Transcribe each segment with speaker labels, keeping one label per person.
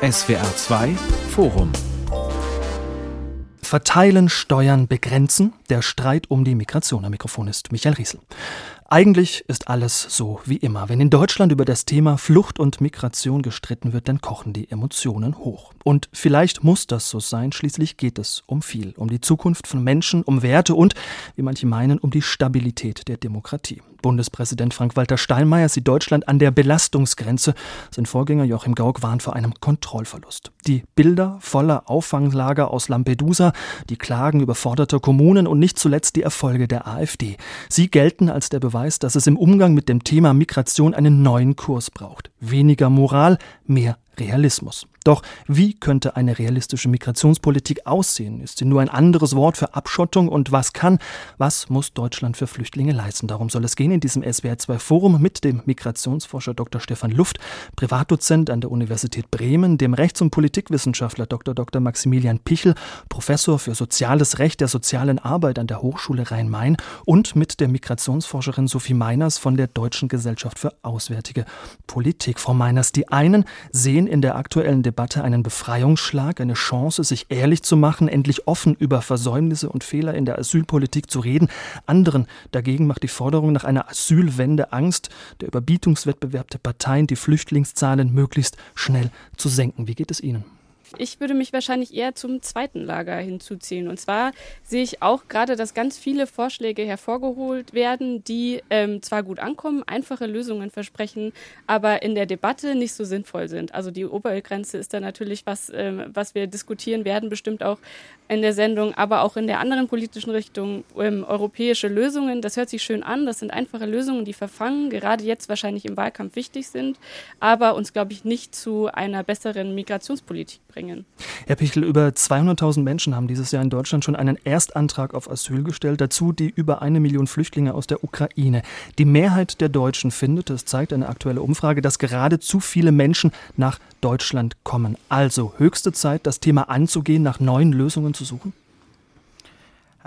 Speaker 1: SWR 2 Forum Verteilen, steuern, begrenzen. Der Streit um die Migration. Am Mikrofon ist Michael Riesel. Eigentlich ist alles so wie immer. Wenn in Deutschland über das Thema Flucht und Migration gestritten wird, dann kochen die Emotionen hoch. Und vielleicht muss das so sein. Schließlich geht es um viel. Um die Zukunft von Menschen, um Werte und, wie manche meinen, um die Stabilität der Demokratie. Bundespräsident Frank-Walter Steinmeier sieht Deutschland an der Belastungsgrenze. Sein Vorgänger Joachim Gauck warnt vor einem Kontrollverlust. Die Bilder voller Auffanglager aus Lampedusa, die Klagen überforderter Kommunen und nicht zuletzt die Erfolge der AfD. Sie gelten als der Beweis, dass es im Umgang mit dem Thema Migration einen neuen Kurs braucht. Weniger Moral, mehr Realismus. Doch wie könnte eine realistische Migrationspolitik aussehen? Ist sie nur ein anderes Wort für Abschottung? Und was kann, was muss Deutschland für Flüchtlinge leisten? Darum soll es gehen in diesem SWR2 Forum mit dem Migrationsforscher Dr. Stefan Luft, Privatdozent an der Universität Bremen, dem Rechts- und Politikwissenschaftler Dr. Dr. Maximilian Pichel, Professor für Soziales Recht der sozialen Arbeit an der Hochschule Rhein-Main und mit der Migrationsforscherin Sophie Meiners von der Deutschen Gesellschaft für Auswärtige Politik. Frau Meiners, die einen sehen in der aktuellen Debatte einen Befreiungsschlag, eine Chance, sich ehrlich zu machen, endlich offen über Versäumnisse und Fehler in der Asylpolitik zu reden. Anderen dagegen macht die Forderung nach einer Asylwende Angst, der Überbietungswettbewerb der Parteien, die Flüchtlingszahlen möglichst schnell zu senken. Wie geht es Ihnen?
Speaker 2: Ich würde mich wahrscheinlich eher zum zweiten Lager hinzuziehen. Und zwar sehe ich auch gerade, dass ganz viele Vorschläge hervorgeholt werden, die ähm, zwar gut ankommen, einfache Lösungen versprechen, aber in der Debatte nicht so sinnvoll sind. Also die Obergrenze ist da natürlich was, ähm, was wir diskutieren werden, bestimmt auch in der Sendung, aber auch in der anderen politischen Richtung ähm, europäische Lösungen. Das hört sich schön an. Das sind einfache Lösungen, die verfangen, gerade jetzt wahrscheinlich im Wahlkampf wichtig sind, aber uns, glaube ich, nicht zu einer besseren Migrationspolitik bringen.
Speaker 1: Herr Pichel, über 200.000 Menschen haben dieses Jahr in Deutschland schon einen Erstantrag auf Asyl gestellt. Dazu die über eine Million Flüchtlinge aus der Ukraine. Die Mehrheit der Deutschen findet, das zeigt eine aktuelle Umfrage, dass gerade zu viele Menschen nach Deutschland kommen. Also höchste Zeit, das Thema anzugehen, nach neuen Lösungen zu suchen?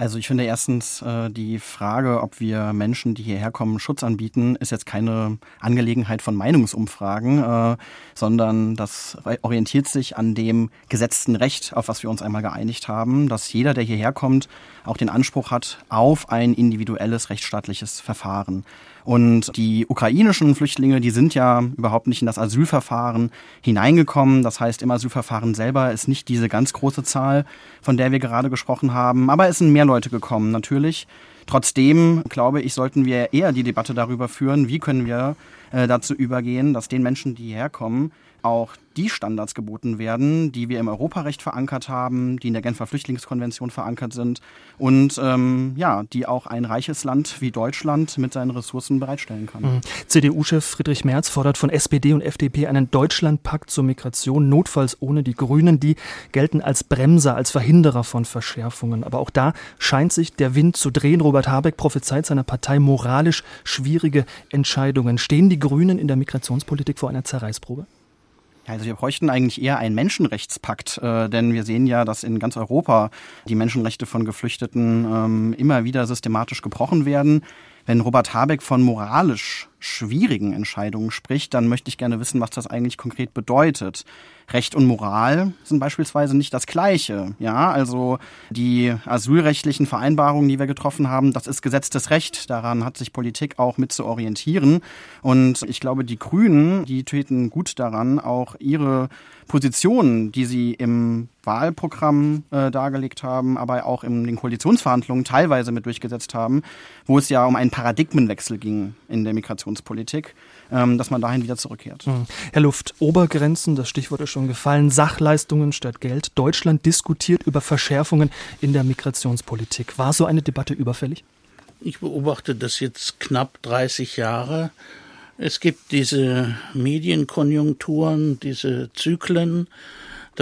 Speaker 3: Also ich finde erstens äh, die Frage, ob wir Menschen, die hierher kommen, Schutz anbieten, ist jetzt keine Angelegenheit von Meinungsumfragen, äh, sondern das orientiert sich an dem gesetzten Recht, auf was wir uns einmal geeinigt haben, dass jeder, der hierher kommt, auch den Anspruch hat auf ein individuelles rechtsstaatliches Verfahren. Und die ukrainischen Flüchtlinge, die sind ja überhaupt nicht in das Asylverfahren hineingekommen. Das heißt, im Asylverfahren selber ist nicht diese ganz große Zahl, von der wir gerade gesprochen haben. Aber es sind mehr Leute gekommen, natürlich. Trotzdem, glaube ich, sollten wir eher die Debatte darüber führen, wie können wir äh, dazu übergehen, dass den Menschen, die hierher kommen, auch die Standards geboten werden, die wir im Europarecht verankert haben, die in der Genfer Flüchtlingskonvention verankert sind und ähm, ja, die auch ein reiches Land wie Deutschland mit seinen Ressourcen bereitstellen kann. Mhm.
Speaker 1: CDU-Chef Friedrich Merz fordert von SPD und FDP einen Deutschlandpakt zur Migration, notfalls ohne die Grünen. Die gelten als Bremser, als Verhinderer von Verschärfungen. Aber auch da scheint sich der Wind zu drehen. Robert Habeck prophezeit seiner Partei moralisch schwierige Entscheidungen. Stehen die Grünen in der Migrationspolitik vor einer Zerreißprobe?
Speaker 3: Also wir bräuchten eigentlich eher einen Menschenrechtspakt, äh, denn wir sehen ja, dass in ganz Europa die Menschenrechte von Geflüchteten ähm, immer wieder systematisch gebrochen werden. Wenn Robert Habeck von moralisch schwierigen Entscheidungen spricht, dann möchte ich gerne wissen, was das eigentlich konkret bedeutet. Recht und Moral sind beispielsweise nicht das Gleiche. Ja, also die asylrechtlichen Vereinbarungen, die wir getroffen haben, das ist gesetztes Recht. Daran hat sich Politik auch mit zu orientieren. Und ich glaube, die Grünen, die täten gut daran, auch ihre Positionen, die sie im Wahlprogramm äh, dargelegt haben, aber auch in den Koalitionsverhandlungen teilweise mit durchgesetzt haben, wo es ja um einen Paradigmenwechsel ging in der Migrationspolitik, ähm, dass man dahin wieder zurückkehrt.
Speaker 1: Mhm. Herr Luft, Obergrenzen, das Stichwort ist schon gefallen, Sachleistungen statt Geld. Deutschland diskutiert über Verschärfungen in der Migrationspolitik. War so eine Debatte überfällig?
Speaker 4: Ich beobachte das jetzt knapp 30 Jahre es gibt diese Medienkonjunkturen, diese Zyklen.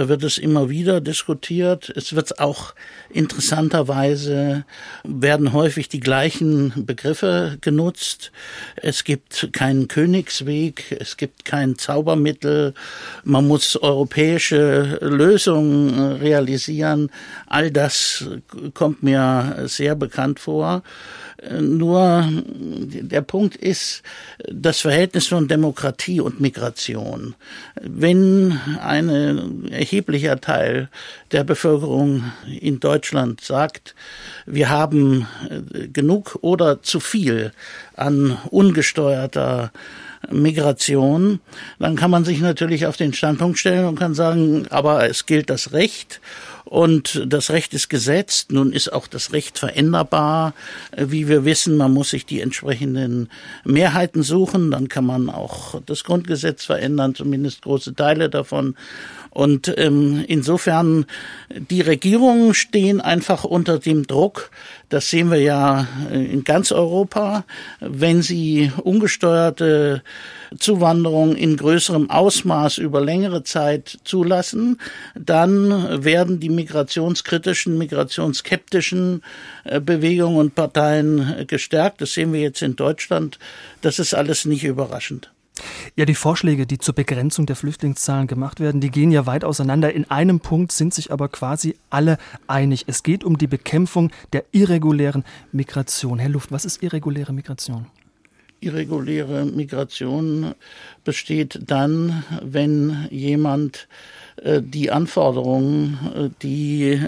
Speaker 4: Da wird es immer wieder diskutiert. Es wird auch interessanterweise werden häufig die gleichen Begriffe genutzt. Es gibt keinen Königsweg, es gibt kein Zaubermittel. Man muss europäische Lösungen realisieren. All das kommt mir sehr bekannt vor. Nur der Punkt ist das Verhältnis von Demokratie und Migration. Wenn ein erheblicher Teil der Bevölkerung in Deutschland sagt, wir haben genug oder zu viel an ungesteuerter Migration, dann kann man sich natürlich auf den Standpunkt stellen und kann sagen, aber es gilt das Recht und das Recht ist gesetzt. Nun ist auch das Recht veränderbar. Wie wir wissen, man muss sich die entsprechenden Mehrheiten suchen. Dann kann man auch das Grundgesetz verändern, zumindest große Teile davon. Und ähm, insofern, die Regierungen stehen einfach unter dem Druck, das sehen wir ja äh, in ganz Europa, wenn sie ungesteuerte Zuwanderung in größerem Ausmaß über längere Zeit zulassen, dann werden die migrationskritischen, migrationsskeptischen äh, Bewegungen und Parteien gestärkt. Das sehen wir jetzt in Deutschland. Das ist alles nicht überraschend.
Speaker 1: Ja, die Vorschläge, die zur Begrenzung der Flüchtlingszahlen gemacht werden, die gehen ja weit auseinander. In einem Punkt sind sich aber quasi alle einig. Es geht um die Bekämpfung der irregulären Migration. Herr Luft, was ist irreguläre Migration?
Speaker 4: Irreguläre Migration besteht dann, wenn jemand äh, die Anforderungen, äh, die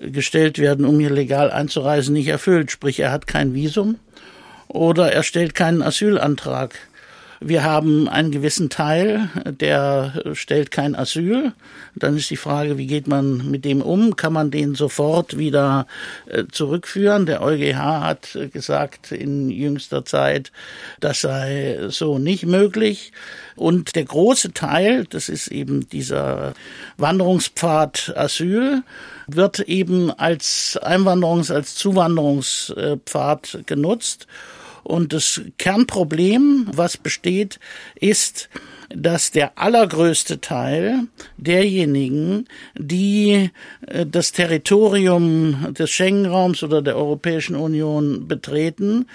Speaker 4: gestellt werden, um hier legal einzureisen, nicht erfüllt. Sprich, er hat kein Visum oder er stellt keinen Asylantrag. Wir haben einen gewissen Teil, der stellt kein Asyl. Dann ist die Frage, wie geht man mit dem um? Kann man den sofort wieder äh, zurückführen? Der EuGH hat gesagt in jüngster Zeit, das sei so nicht möglich. Und der große Teil, das ist eben dieser Wanderungspfad Asyl, wird eben als Einwanderungs-, als Zuwanderungspfad genutzt. Und das Kernproblem, was besteht, ist, dass der allergrößte Teil derjenigen, die äh, das Territorium des Schengen-Raums oder der Europäischen Union betreten,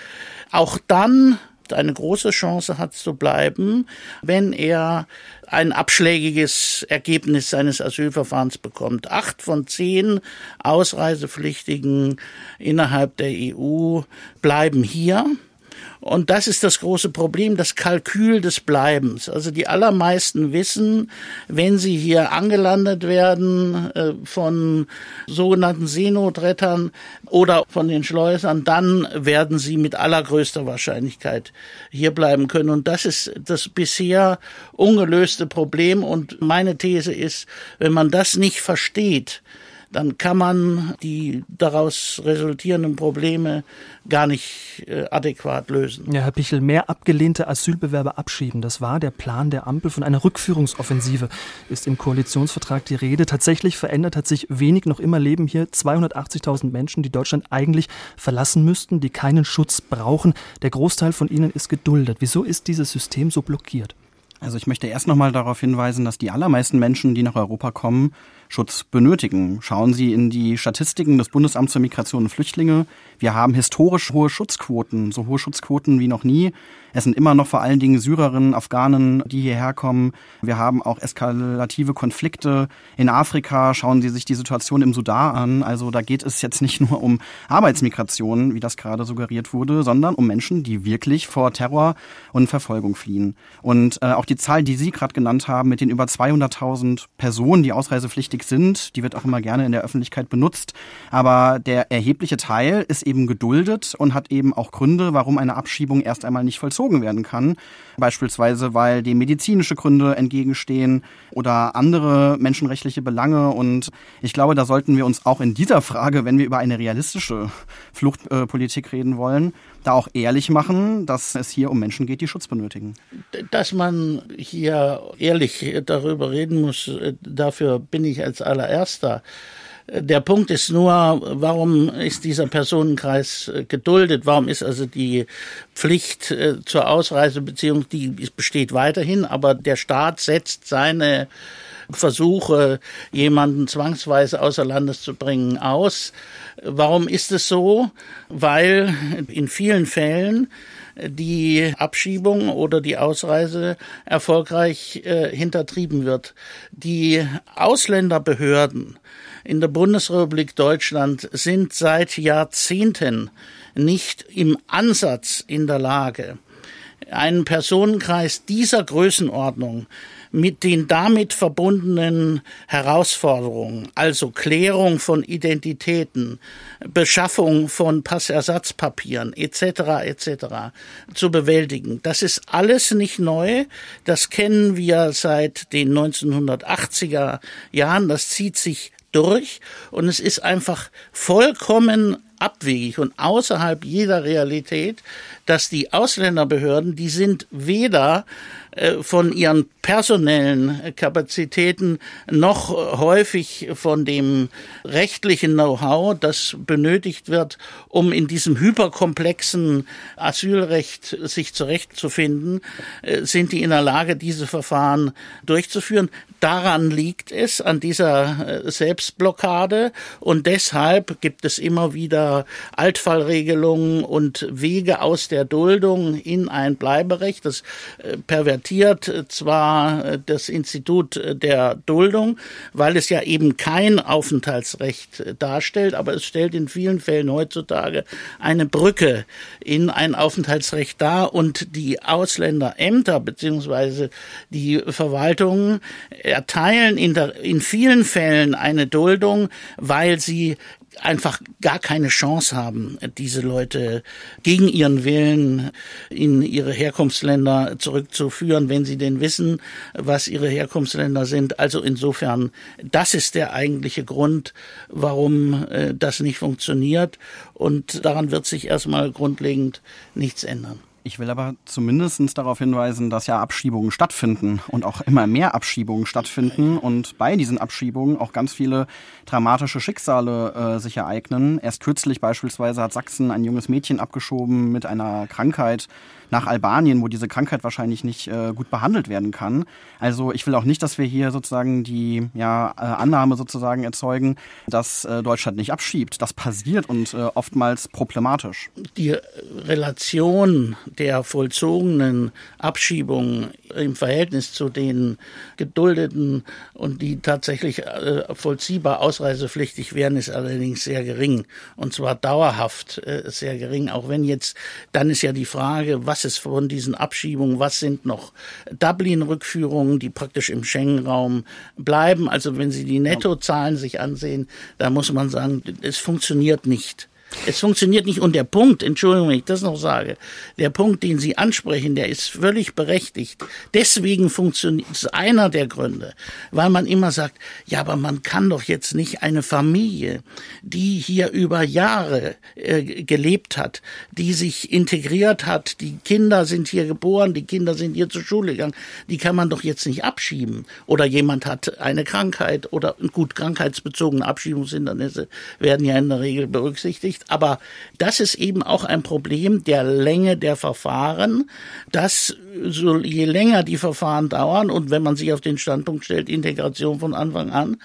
Speaker 4: auch dann eine große Chance hat zu bleiben, wenn er ein abschlägiges Ergebnis seines Asylverfahrens bekommt. Acht von zehn Ausreisepflichtigen innerhalb der EU bleiben hier. Und das ist das große Problem, das Kalkül des Bleibens. Also die allermeisten wissen, wenn sie hier angelandet werden äh, von sogenannten Seenotrettern oder von den Schleusern, dann werden sie mit allergrößter Wahrscheinlichkeit hier bleiben können. Und das ist das bisher ungelöste Problem. Und meine These ist, wenn man das nicht versteht, dann kann man die daraus resultierenden Probleme gar nicht äh, adäquat lösen.
Speaker 1: Ja, Herr Pichel, mehr abgelehnte Asylbewerber abschieben, das war der Plan der Ampel von einer Rückführungsoffensive, ist im Koalitionsvertrag die Rede. Tatsächlich verändert hat sich wenig, noch immer leben hier 280.000 Menschen, die Deutschland eigentlich verlassen müssten, die keinen Schutz brauchen. Der Großteil von ihnen ist geduldet. Wieso ist dieses System so blockiert?
Speaker 3: Also ich möchte erst noch mal darauf hinweisen, dass die allermeisten Menschen, die nach Europa kommen, Schutz benötigen. Schauen Sie in die Statistiken des Bundesamts für Migration und Flüchtlinge. Wir haben historisch hohe Schutzquoten, so hohe Schutzquoten wie noch nie. Es sind immer noch vor allen Dingen Syrerinnen, Afghanen, die hierher kommen. Wir haben auch eskalative Konflikte in Afrika. Schauen Sie sich die Situation im Sudan an. Also da geht es jetzt nicht nur um Arbeitsmigration, wie das gerade suggeriert wurde, sondern um Menschen, die wirklich vor Terror und Verfolgung fliehen. Und äh, auch die Zahl, die Sie gerade genannt haben, mit den über 200.000 Personen, die ausreisepflichtig sind, die wird auch immer gerne in der Öffentlichkeit benutzt. Aber der erhebliche Teil ist eben geduldet und hat eben auch Gründe, warum eine Abschiebung erst einmal nicht vollzogen werden kann. Beispielsweise, weil dem medizinische Gründe entgegenstehen oder andere menschenrechtliche Belange. Und ich glaube, da sollten wir uns auch in dieser Frage, wenn wir über eine realistische Fluchtpolitik reden wollen, da auch ehrlich machen, dass es hier um Menschen geht, die Schutz benötigen.
Speaker 4: Dass man hier ehrlich darüber reden muss, dafür bin ich als allererster. Der Punkt ist nur, warum ist dieser Personenkreis äh, geduldet? Warum ist also die Pflicht äh, zur Ausreisebeziehung, die besteht weiterhin, aber der Staat setzt seine Versuche, jemanden zwangsweise außer Landes zu bringen, aus. Warum ist es so? Weil in vielen Fällen die Abschiebung oder die Ausreise erfolgreich äh, hintertrieben wird. Die Ausländerbehörden in der Bundesrepublik Deutschland sind seit Jahrzehnten nicht im Ansatz in der Lage, einen Personenkreis dieser Größenordnung mit den damit verbundenen Herausforderungen, also Klärung von Identitäten, Beschaffung von Passersatzpapieren etc. etc. zu bewältigen. Das ist alles nicht neu. Das kennen wir seit den 1980er Jahren. Das zieht sich durch und es ist einfach vollkommen abwegig und außerhalb jeder Realität, dass die Ausländerbehörden, die sind weder äh, von ihren personellen Kapazitäten noch häufig von dem rechtlichen Know-how, das benötigt wird, um in diesem hyperkomplexen Asylrecht sich zurechtzufinden, äh, sind die in der Lage, diese Verfahren durchzuführen. Daran liegt es, an dieser äh, Selbstblockade. Und deshalb gibt es immer wieder Altfallregelungen und Wege aus der Duldung in ein Bleiberecht. Das äh, pervertiert zwar äh, das Institut der Duldung, weil es ja eben kein Aufenthaltsrecht darstellt, aber es stellt in vielen Fällen heutzutage eine Brücke in ein Aufenthaltsrecht dar und die Ausländerämter beziehungsweise die Verwaltungen erteilen in, der, in vielen Fällen eine Duldung, weil sie einfach gar keine Chance haben, diese Leute gegen ihren Willen in ihre Herkunftsländer zurückzuführen, wenn sie denn wissen, was ihre Herkunftsländer sind. Also insofern, das ist der eigentliche Grund, warum äh, das nicht funktioniert. Und daran wird sich erstmal grundlegend nichts ändern.
Speaker 3: Ich will aber zumindest darauf hinweisen, dass ja Abschiebungen stattfinden und auch immer mehr Abschiebungen stattfinden und bei diesen Abschiebungen auch ganz viele dramatische Schicksale äh, sich ereignen. Erst kürzlich beispielsweise hat Sachsen ein junges Mädchen abgeschoben mit einer Krankheit, nach Albanien, wo diese Krankheit wahrscheinlich nicht äh, gut behandelt werden kann. Also ich will auch nicht, dass wir hier sozusagen die ja, äh, Annahme sozusagen erzeugen, dass äh, Deutschland nicht abschiebt. Das passiert und äh, oftmals problematisch.
Speaker 4: Die Relation der vollzogenen Abschiebungen im Verhältnis zu den geduldeten und die tatsächlich äh, vollziehbar ausreisepflichtig wären, ist allerdings sehr gering. Und zwar dauerhaft äh, sehr gering. Auch wenn jetzt, dann ist ja die Frage, was ist von diesen Abschiebungen, was sind noch Dublin-Rückführungen, die praktisch im Schengen-Raum bleiben. Also wenn Sie die Nettozahlen sich ansehen, da muss man sagen, es funktioniert nicht. Es funktioniert nicht. Und der Punkt, Entschuldigung, wenn ich das noch sage, der Punkt, den Sie ansprechen, der ist völlig berechtigt. Deswegen funktioniert, ist einer der Gründe, weil man immer sagt, ja, aber man kann doch jetzt nicht eine Familie, die hier über Jahre äh, gelebt hat, die sich integriert hat, die Kinder sind hier geboren, die Kinder sind hier zur Schule gegangen, die kann man doch jetzt nicht abschieben. Oder jemand hat eine Krankheit oder gut, krankheitsbezogene Abschiebungshindernisse werden ja in der Regel berücksichtigt nicht. Aber das ist eben auch ein Problem der Länge der Verfahren, dass so, je länger die Verfahren dauern und wenn man sich auf den Standpunkt stellt, Integration von Anfang an,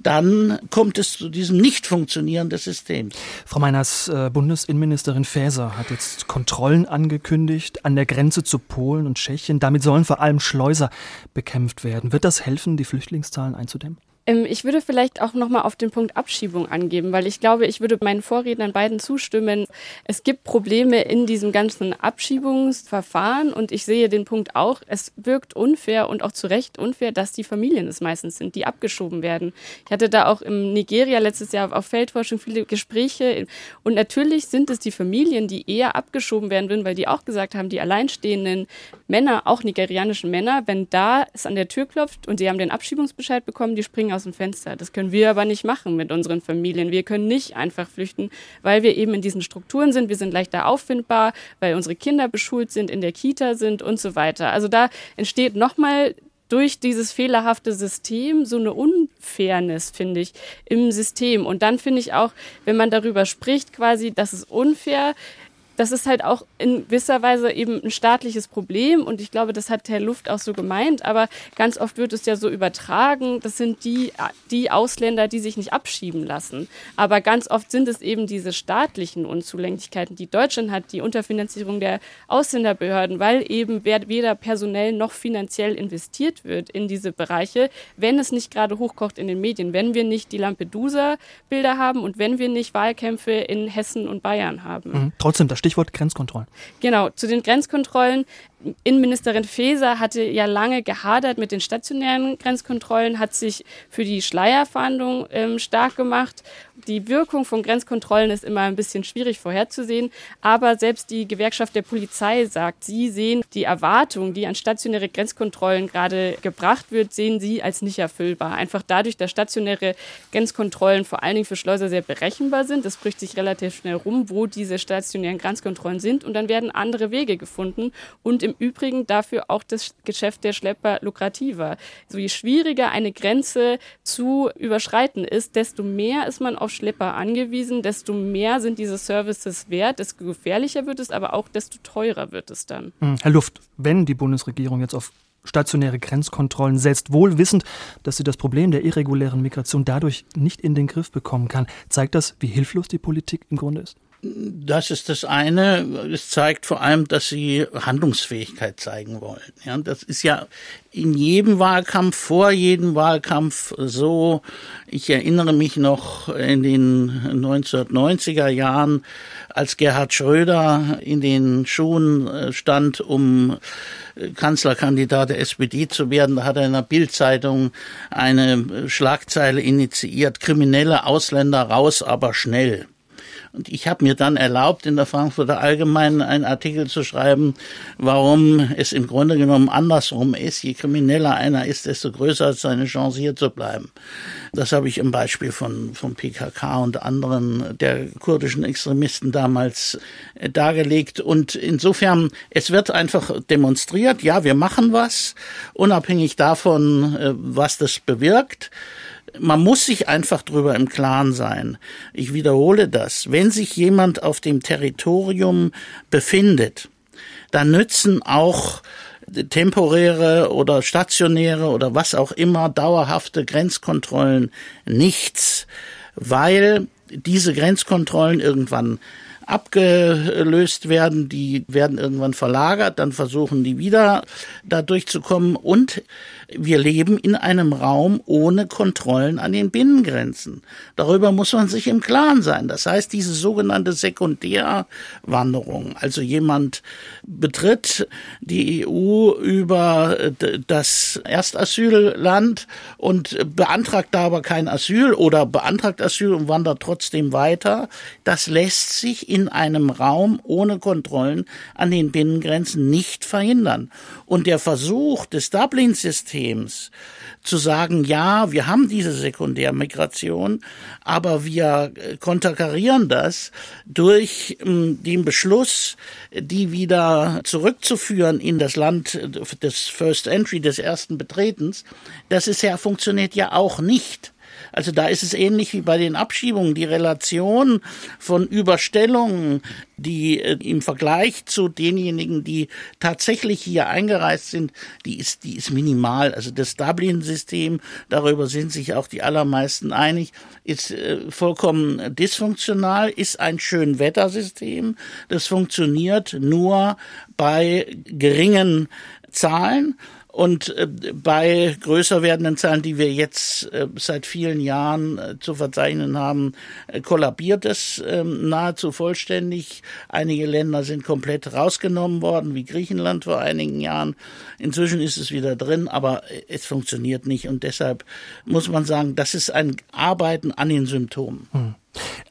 Speaker 4: dann kommt es zu diesem Nicht-Funktionieren des Systems.
Speaker 1: Frau Meiners, äh, Bundesinnenministerin Faeser hat jetzt Kontrollen angekündigt an der Grenze zu Polen und Tschechien. Damit sollen vor allem Schleuser bekämpft werden. Wird das helfen, die Flüchtlingszahlen einzudämmen?
Speaker 2: Ähm, ich würde vielleicht auch nochmal auf den Punkt Abschiebung angeben, weil ich glaube, ich würde meinen Vorrednern beiden zustimmen. Es gibt Probleme in diesem ganzen Abschiebungsverfahren und ich sehe den Punkt auch, es wirkt unfair und auch zu Recht unfair, dass die Familien es meistens sind, die abgeschoben werden. Ich hatte da auch im Nigeria letztes Jahr auf Feldforschung viele Gespräche und natürlich sind es die Familien, die eher abgeschoben werden würden, weil die auch gesagt haben, die alleinstehenden Männer, auch nigerianischen Männer, wenn da es an der Tür klopft und sie haben den Abschiebungsbescheid bekommen, die springen aus dem Fenster. Das können wir aber nicht machen mit unseren Familien. Wir können nicht einfach flüchten, weil wir eben in diesen Strukturen sind. Wir sind leichter auffindbar, weil unsere Kinder beschult sind, in der Kita sind und so weiter. Also da entsteht nochmal durch dieses fehlerhafte System so eine Unfairness, finde ich, im System. Und dann finde ich auch, wenn man darüber spricht, quasi, das ist unfair, das ist halt auch in gewisser Weise eben ein staatliches Problem und ich glaube, das hat Herr Luft auch so gemeint, aber ganz oft wird es ja so übertragen, das sind die, die Ausländer, die sich nicht abschieben lassen. Aber ganz oft sind es eben diese staatlichen Unzulänglichkeiten, die Deutschland hat, die Unterfinanzierung der Ausländerbehörden, weil eben weder personell noch finanziell investiert wird in diese Bereiche, wenn es nicht gerade hochkocht in den Medien, wenn wir nicht die Lampedusa-Bilder haben und wenn wir nicht Wahlkämpfe in Hessen und Bayern haben.
Speaker 1: Mhm. Trotzdem, das Stichwort Grenzkontrollen.
Speaker 2: Genau, zu den Grenzkontrollen. Innenministerin Faeser hatte ja lange gehadert mit den stationären Grenzkontrollen, hat sich für die Schleierfahndung ähm, stark gemacht. Die Wirkung von Grenzkontrollen ist immer ein bisschen schwierig vorherzusehen, aber selbst die Gewerkschaft der Polizei sagt, sie sehen die Erwartung, die an stationäre Grenzkontrollen gerade gebracht wird, sehen sie als nicht erfüllbar. Einfach dadurch, dass stationäre Grenzkontrollen vor allen Dingen für Schleuser sehr berechenbar sind. Es bricht sich relativ schnell rum, wo diese stationären Grenzkontrollen sind und dann werden andere Wege gefunden und im Übrigen dafür auch das Geschäft der Schlepper lukrativer. So je schwieriger eine Grenze zu überschreiten ist, desto mehr ist man auf Schlepper angewiesen, desto mehr sind diese Services wert, desto gefährlicher wird es, aber auch desto teurer wird es dann.
Speaker 1: Hm, Herr Luft, wenn die Bundesregierung jetzt auf stationäre Grenzkontrollen setzt, wohl wissend, dass sie das Problem der irregulären Migration dadurch nicht in den Griff bekommen kann, zeigt das, wie hilflos die Politik im Grunde ist?
Speaker 4: Das ist das eine. Es zeigt vor allem, dass sie Handlungsfähigkeit zeigen wollen. Ja, das ist ja in jedem Wahlkampf, vor jedem Wahlkampf so. Ich erinnere mich noch in den 1990er Jahren, als Gerhard Schröder in den Schuhen äh, stand, um äh, Kanzlerkandidat der SPD zu werden. Da hat er in der Bildzeitung eine Schlagzeile initiiert, kriminelle Ausländer raus, aber schnell. Und ich habe mir dann erlaubt, in der Frankfurter Allgemeinen einen Artikel zu schreiben, warum es im Grunde genommen andersrum ist. Je krimineller einer ist, desto größer ist seine Chance, hier zu bleiben. Das habe ich im Beispiel von, von PKK und anderen der kurdischen Extremisten damals äh, dargelegt. Und insofern, es wird einfach demonstriert, ja, wir machen was, unabhängig davon, äh, was das bewirkt man muss sich einfach drüber im Klaren sein. Ich wiederhole das. Wenn sich jemand auf dem Territorium befindet, dann nützen auch temporäre oder stationäre oder was auch immer dauerhafte Grenzkontrollen nichts, weil diese Grenzkontrollen irgendwann abgelöst werden, die werden irgendwann verlagert, dann versuchen die wieder da durchzukommen und wir leben in einem Raum ohne Kontrollen an den Binnengrenzen. Darüber muss man sich im Klaren sein. Das heißt, diese sogenannte Sekundärwanderung, also jemand betritt die EU über das Erstasylland und beantragt da aber kein Asyl oder beantragt Asyl und wandert trotzdem weiter, das lässt sich in einem Raum ohne Kontrollen an den Binnengrenzen nicht verhindern. Und der Versuch des Dublin-Systems zu sagen, ja, wir haben diese Sekundärmigration, aber wir äh, konterkarieren das durch ähm, den Beschluss, die wieder zurückzuführen in das Land des First Entry, des ersten Betretens, das ist ja, funktioniert ja auch nicht. Also da ist es ähnlich wie bei den Abschiebungen. Die Relation von Überstellungen, die äh, im Vergleich zu denjenigen, die tatsächlich hier eingereist sind, die ist, die ist minimal. Also das Dublin-System, darüber sind sich auch die allermeisten einig, ist äh, vollkommen dysfunktional, ist ein Schönwettersystem. Das funktioniert nur bei geringen Zahlen und äh, bei größer werdenden Zahlen, die wir jetzt äh, seit vielen Jahren äh, zu verzeichnen haben, kollabiert es ähm, nahezu vollständig. Einige Länder sind komplett rausgenommen worden, wie Griechenland vor einigen Jahren. Inzwischen ist es wieder drin, aber es funktioniert nicht. Und deshalb muss man sagen, das ist ein Arbeiten an den Symptomen. Hm.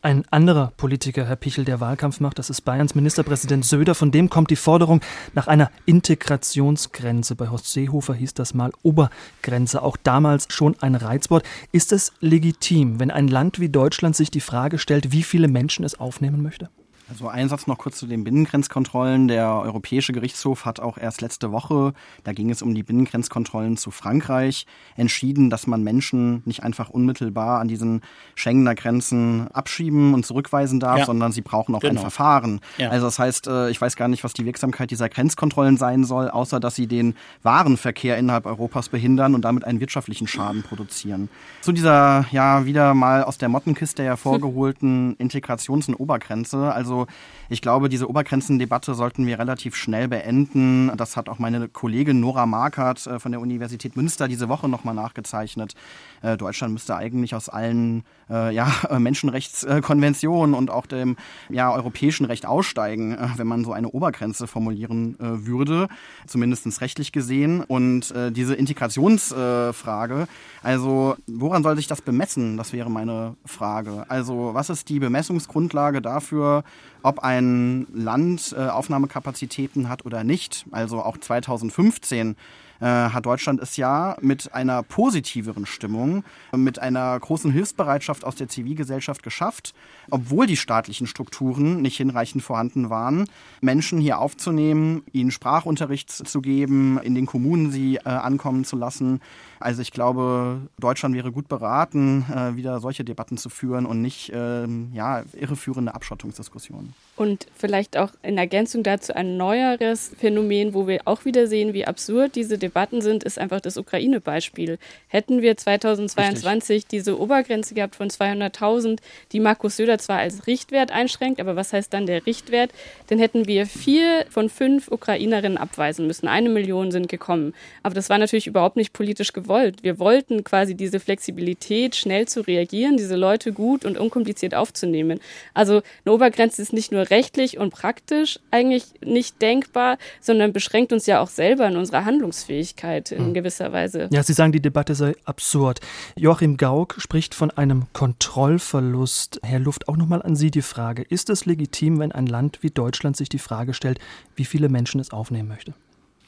Speaker 1: Ein anderer Politiker, Herr Pichel, der Wahlkampf macht, das ist Bayerns Ministerpräsident Söder. Von dem kommt die Forderung nach einer Integrationsgrenze. Bei Horst Seehofer hieß das mal Obergrenze. Auch damals schon ein Reizwort. Ist es legitim, wenn ein Land wie Deutschland sich die Frage stellt, wie viele Menschen es aufnehmen möchte?
Speaker 3: Also ein Satz noch kurz zu den Binnengrenzkontrollen. Der Europäische Gerichtshof hat auch erst letzte Woche, da ging es um die Binnengrenzkontrollen zu Frankreich, entschieden, dass man Menschen nicht einfach unmittelbar an diesen Schengener Grenzen abschieben und zurückweisen darf, ja. sondern sie brauchen auch genau. ein Verfahren. Ja. Also das heißt, äh, ich weiß gar nicht, was die Wirksamkeit dieser Grenzkontrollen sein soll, außer dass sie den Warenverkehr innerhalb Europas behindern und damit einen wirtschaftlichen Schaden produzieren. Zu dieser ja wieder mal aus der Mottenkiste hervorgeholten Integrations- und Obergrenze. Also ich glaube, diese Obergrenzendebatte sollten wir relativ schnell beenden. Das hat auch meine Kollegin Nora Markert äh, von der Universität Münster diese Woche nochmal nachgezeichnet. Äh, Deutschland müsste eigentlich aus allen äh, ja, Menschenrechtskonventionen und auch dem ja, europäischen Recht aussteigen, wenn man so eine Obergrenze formulieren würde, zumindest rechtlich gesehen. Und diese Integrationsfrage, also woran soll sich das bemessen? Das wäre meine Frage. Also was ist die Bemessungsgrundlage dafür, ob ein Land äh, Aufnahmekapazitäten hat oder nicht. Also auch 2015 äh, hat Deutschland es ja mit einer positiveren Stimmung, mit einer großen Hilfsbereitschaft aus der Zivilgesellschaft geschafft, obwohl die staatlichen Strukturen nicht hinreichend vorhanden waren, Menschen hier aufzunehmen, ihnen Sprachunterricht zu geben, in den Kommunen sie äh, ankommen zu lassen. Also ich glaube, Deutschland wäre gut beraten, äh, wieder solche Debatten zu führen und nicht ähm, ja, irreführende Abschottungsdiskussionen.
Speaker 2: Und vielleicht auch in Ergänzung dazu ein neueres Phänomen, wo wir auch wieder sehen, wie absurd diese Debatten sind, ist einfach das Ukraine-Beispiel. Hätten wir 2022 Richtig. diese Obergrenze gehabt von 200.000, die Markus Söder zwar als Richtwert einschränkt, aber was heißt dann der Richtwert? Dann hätten wir vier von fünf Ukrainerinnen abweisen müssen. Eine Million sind gekommen. Aber das war natürlich überhaupt nicht politisch gewollt. Wir wollten quasi diese Flexibilität, schnell zu reagieren, diese Leute gut und unkompliziert aufzunehmen. Also eine Obergrenze ist nicht nur rechtlich und praktisch eigentlich nicht denkbar, sondern beschränkt uns ja auch selber in unserer Handlungsfähigkeit in hm. gewisser Weise.
Speaker 1: Ja, Sie sagen, die Debatte sei absurd. Joachim Gauck spricht von einem Kontrollverlust. Herr Luft, auch nochmal an Sie die Frage. Ist es legitim, wenn ein Land wie Deutschland sich die Frage stellt, wie viele Menschen es aufnehmen möchte?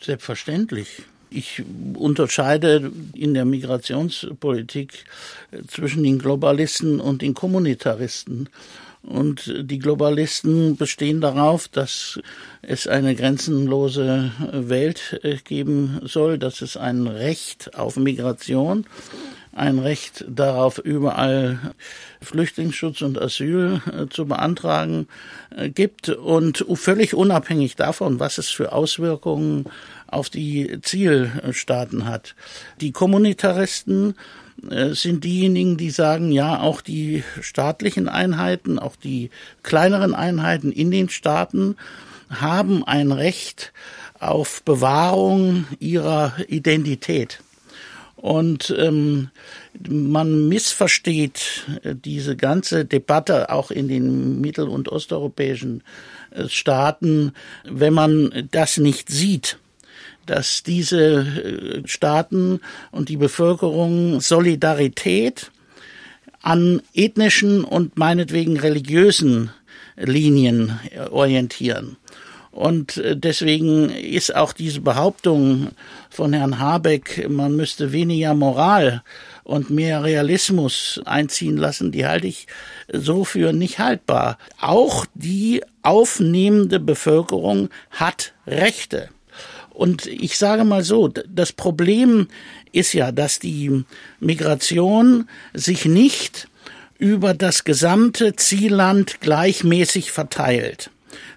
Speaker 4: Selbstverständlich. Ich unterscheide in der Migrationspolitik zwischen den Globalisten und den Kommunitaristen. Und die Globalisten bestehen darauf, dass es eine grenzenlose Welt äh, geben soll, dass es ein Recht auf Migration, ein Recht darauf, überall Flüchtlingsschutz und Asyl äh, zu beantragen äh, gibt und völlig unabhängig davon, was es für Auswirkungen auf die Zielstaaten hat. Die Kommunitaristen sind diejenigen, die sagen, ja, auch die staatlichen Einheiten, auch die kleineren Einheiten in den Staaten haben ein Recht auf Bewahrung ihrer Identität. Und ähm, man missversteht äh, diese ganze Debatte auch in den mittel- und osteuropäischen äh, Staaten, wenn man das nicht sieht dass diese äh, Staaten und die Bevölkerung Solidarität an ethnischen und meinetwegen religiösen Linien äh, orientieren. Und äh, deswegen ist auch diese Behauptung von Herrn Habeck, man müsste weniger Moral und mehr Realismus einziehen lassen, die halte ich so für nicht haltbar. Auch die aufnehmende Bevölkerung hat Rechte. Und ich sage mal so, das Problem ist ja, dass die Migration sich nicht über das gesamte Zielland gleichmäßig verteilt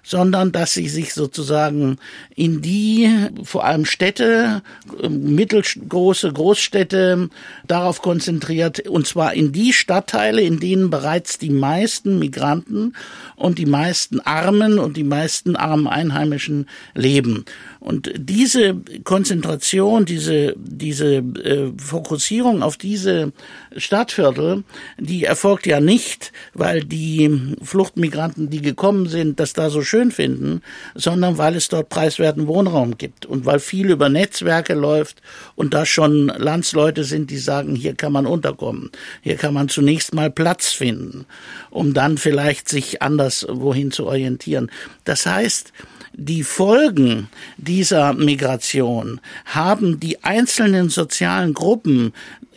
Speaker 4: sondern dass sie sich sozusagen in die, vor allem Städte, mittelgroße Großstädte, darauf konzentriert, und zwar in die Stadtteile, in denen bereits die meisten Migranten und die meisten Armen und die meisten armen Einheimischen leben. Und diese Konzentration, diese, diese äh, Fokussierung auf diese Stadtviertel, die erfolgt ja nicht, weil die Fluchtmigranten, die gekommen sind, das da so schön finden, sondern weil es dort preiswerten Wohnraum gibt und weil viel über Netzwerke läuft und da schon Landsleute sind, die sagen, hier kann man unterkommen, hier kann man zunächst mal Platz finden, um dann vielleicht sich anders wohin zu orientieren. Das heißt, die Folgen dieser Migration haben die einzelnen sozialen Gruppen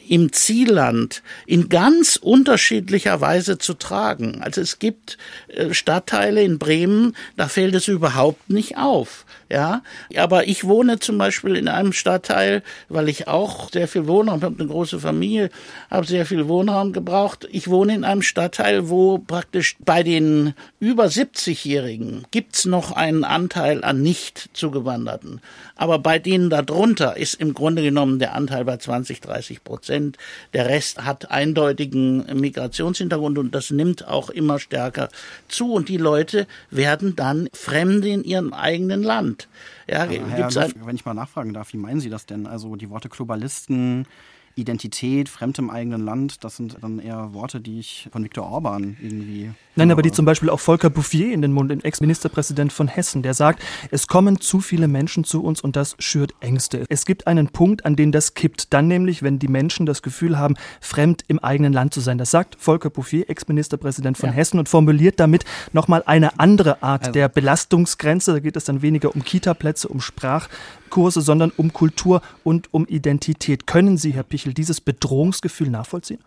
Speaker 4: im Zielland in ganz unterschiedlicher Weise zu tragen. Also es gibt äh, Stadtteile in Bremen, da fällt es überhaupt nicht auf. Ja, aber ich wohne zum Beispiel in einem Stadtteil, weil ich auch sehr viel Wohnraum habe, eine große Familie, habe sehr viel Wohnraum gebraucht. Ich wohne in einem Stadtteil, wo praktisch bei den über 70-Jährigen gibt's noch einen Anteil an nicht zugewanderten. Aber bei denen darunter ist im Grunde genommen der Anteil bei 20, 30 Prozent. Der Rest hat eindeutigen Migrationshintergrund und das nimmt auch immer stärker zu. Und die Leute werden dann Fremde in ihrem eigenen Land.
Speaker 3: Ja, Herr Luft, wenn ich mal nachfragen darf, wie meinen Sie das denn? Also die Worte Globalisten, Identität, Fremd im eigenen Land, das sind dann eher Worte, die ich von Viktor Orban irgendwie.
Speaker 1: Nein, aber die zum Beispiel auch Volker Bouffier in den Mund, den Ex-Ministerpräsident von Hessen, der sagt, es kommen zu viele Menschen zu uns und das schürt Ängste. Es gibt einen Punkt, an dem das kippt. Dann nämlich, wenn die Menschen das Gefühl haben, fremd im eigenen Land zu sein. Das sagt Volker Bouffier, Ex-Ministerpräsident von ja. Hessen und formuliert damit nochmal eine andere Art also. der Belastungsgrenze. Da geht es dann weniger um Kita-Plätze, um Sprachkurse, sondern um Kultur und um Identität. Können Sie, Herr Pichel, dieses Bedrohungsgefühl nachvollziehen?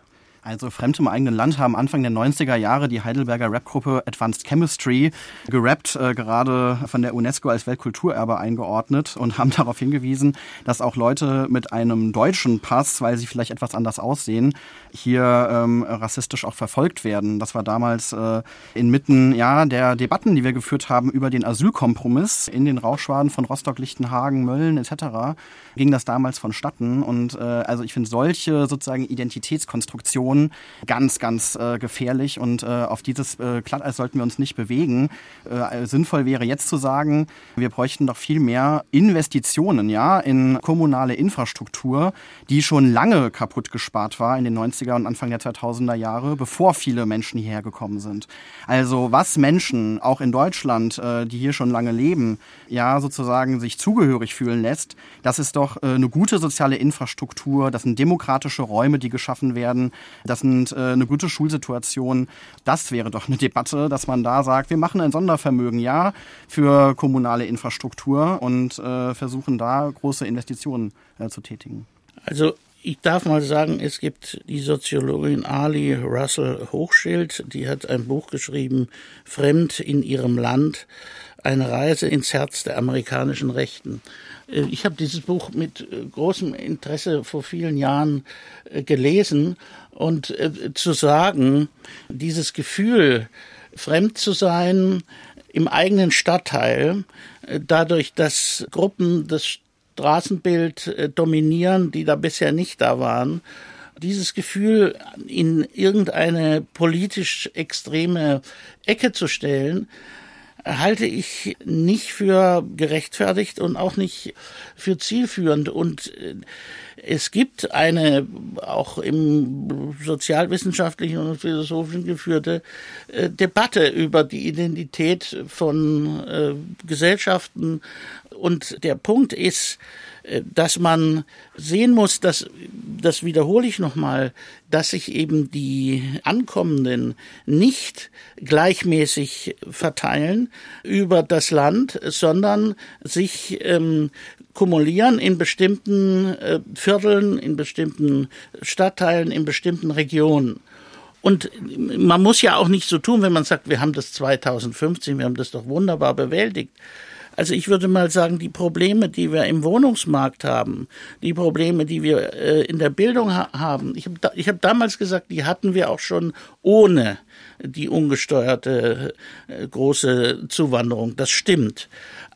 Speaker 3: Also Fremd im eigenen Land haben Anfang der 90er Jahre die Heidelberger Rapgruppe Advanced Chemistry gerappt, äh, gerade von der UNESCO als Weltkulturerbe eingeordnet und haben darauf hingewiesen, dass auch Leute mit einem deutschen Pass, weil sie vielleicht etwas anders aussehen, hier ähm, rassistisch auch verfolgt werden. Das war damals äh, inmitten ja, der Debatten, die wir geführt haben über den Asylkompromiss in den Rauchschwaden von Rostock, Lichtenhagen, Mölln etc. ging das damals vonstatten. Und äh, also ich finde solche sozusagen Identitätskonstruktionen Situation ganz, ganz äh, gefährlich und äh, auf dieses äh, Glatteis sollten wir uns nicht bewegen. Äh, sinnvoll wäre jetzt zu sagen, wir bräuchten doch viel mehr Investitionen ja, in kommunale Infrastruktur, die schon lange kaputt gespart war in den 90er und Anfang der 2000er Jahre, bevor viele Menschen hierher gekommen sind. Also was Menschen auch in Deutschland, äh, die hier schon lange leben, ja sozusagen sich zugehörig fühlen lässt, das ist doch äh, eine gute soziale Infrastruktur, das sind demokratische Räume, die geschaffen werden, das sind äh, eine gute Schulsituation. Das wäre doch eine Debatte, dass man da sagt, wir machen ein Sondervermögen, ja, für kommunale Infrastruktur und äh, versuchen da große Investitionen äh, zu tätigen.
Speaker 4: Also ich darf mal sagen, es gibt die Soziologin Ali Russell Hochschild, die hat ein Buch geschrieben, Fremd in ihrem Land, eine Reise ins Herz der amerikanischen Rechten. Äh, ich habe dieses Buch mit äh, großem Interesse vor vielen Jahren äh, gelesen und zu sagen, dieses Gefühl, fremd zu sein im eigenen Stadtteil, dadurch, dass Gruppen das Straßenbild dominieren, die da bisher nicht da waren, dieses Gefühl in irgendeine politisch extreme Ecke zu stellen, halte ich nicht für gerechtfertigt und auch nicht für zielführend. Und äh, es gibt eine auch im sozialwissenschaftlichen und philosophischen geführte äh, Debatte über die Identität von äh, Gesellschaften. Und der Punkt ist, dass man sehen muss, dass, das wiederhole ich nochmal, dass sich eben die Ankommenden nicht gleichmäßig verteilen über das Land, sondern sich ähm, kumulieren in bestimmten äh, Vierteln, in bestimmten Stadtteilen, in bestimmten Regionen. Und man muss ja auch nicht so tun, wenn man sagt, wir haben das 2015, wir haben das doch wunderbar bewältigt. Also ich würde mal sagen, die Probleme, die wir im Wohnungsmarkt haben, die Probleme, die wir äh, in der Bildung ha haben, ich habe da, hab damals gesagt, die hatten wir auch schon ohne die ungesteuerte äh, große Zuwanderung. Das stimmt.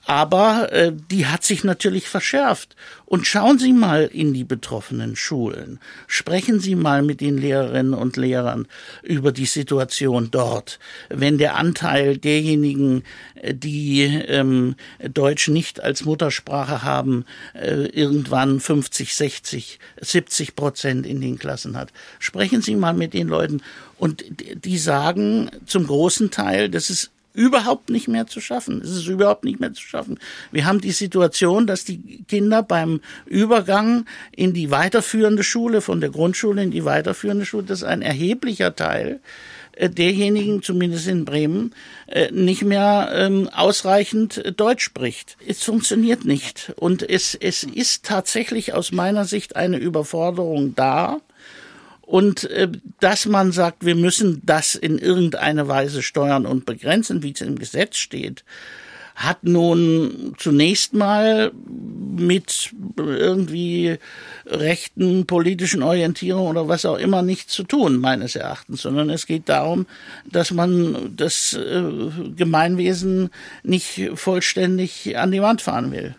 Speaker 4: Aber äh, die hat sich natürlich verschärft. Und schauen Sie mal in die betroffenen Schulen. Sprechen Sie mal mit den Lehrerinnen und Lehrern über die Situation dort. Wenn der Anteil derjenigen, äh, die ähm, Deutsch nicht als Muttersprache haben, äh, irgendwann 50, 60, 70 Prozent in den Klassen hat. Sprechen Sie mal mit den Leuten. Und die sagen zum großen Teil, das ist überhaupt nicht mehr zu schaffen. Es ist überhaupt nicht mehr zu schaffen. Wir haben die Situation, dass die Kinder beim Übergang in die weiterführende Schule, von der Grundschule in die weiterführende Schule, das ist ein erheblicher Teil äh, derjenigen, zumindest in Bremen, äh, nicht mehr ähm, ausreichend Deutsch spricht. Es funktioniert nicht. Und es, es ist tatsächlich aus meiner Sicht eine Überforderung da, Und äh, dass man sagt, wir müssen das in irgendeiner Weise steuern und begrenzen, wie es im Gesetz steht, hat nun zunächst mal mit irgendwie rechten politischen Orientierung oder was auch immer nichts zu tun, meines Erachtens, sondern es geht darum, dass man das äh, Gemeinwesen nicht vollständig an die Wand fahren will.